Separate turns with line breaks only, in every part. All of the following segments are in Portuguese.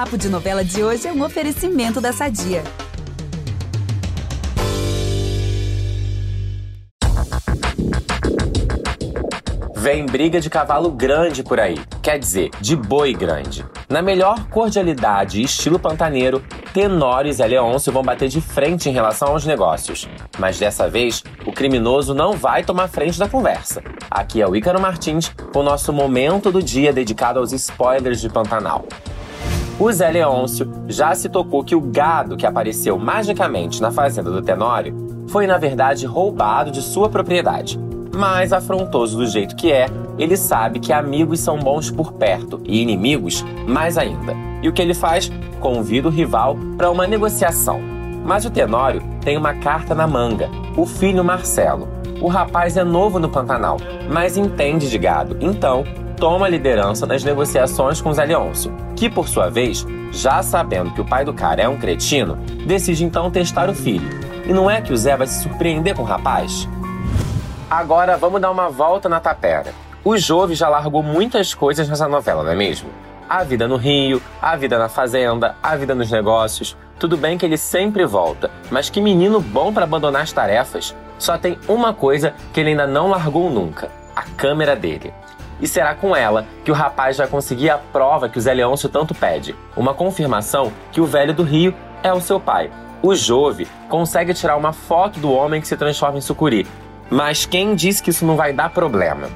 Papo de Novela de hoje é um oferecimento da Sadia.
Vem briga de cavalo grande por aí, quer dizer, de boi grande. Na melhor cordialidade e estilo pantaneiro, Tenório e Zé Leôncio vão bater de frente em relação aos negócios. Mas dessa vez, o criminoso não vai tomar frente da conversa. Aqui é o Ícaro Martins com o nosso momento do dia dedicado aos spoilers de Pantanal. O Zé Leôncio já se tocou que o gado que apareceu magicamente na fazenda do Tenório foi, na verdade, roubado de sua propriedade mas afrontoso do jeito que é, ele sabe que amigos são bons por perto e inimigos mais ainda. E o que ele faz? Convida o rival para uma negociação. Mas o Tenório tem uma carta na manga: o filho Marcelo. O rapaz é novo no Pantanal, mas entende de gado, então toma a liderança nas negociações com Leôncio, que por sua vez, já sabendo que o pai do cara é um cretino, decide então testar o filho. E não é que o Zé vai se surpreender com o rapaz? Agora vamos dar uma volta na tapera. O Jove já largou muitas coisas nessa novela, não é mesmo? A vida no Rio, a vida na fazenda, a vida nos negócios. Tudo bem que ele sempre volta, mas que menino bom para abandonar as tarefas. Só tem uma coisa que ele ainda não largou nunca: a câmera dele. E será com ela que o rapaz vai conseguir a prova que o Zé Leôncio tanto pede: uma confirmação que o velho do Rio é o seu pai. O Jove consegue tirar uma foto do homem que se transforma em sucuri, mas quem diz que isso não vai dar problema?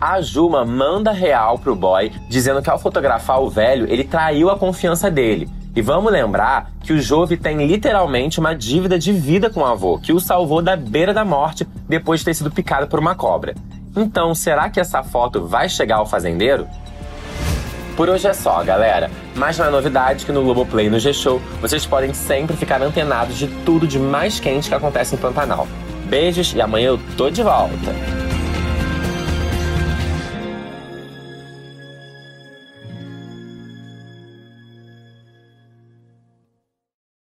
A Juma manda real pro boy, dizendo que ao fotografar o velho, ele traiu a confiança dele. E vamos lembrar que o Jove tem literalmente uma dívida de vida com o avô, que o salvou da beira da morte depois de ter sido picado por uma cobra. Então, será que essa foto vai chegar ao fazendeiro? Por hoje é só, galera. Mais uma novidade que no Globoplay e no G-Show vocês podem sempre ficar antenados de tudo de mais quente que acontece em Pantanal. Beijos e amanhã eu tô de volta.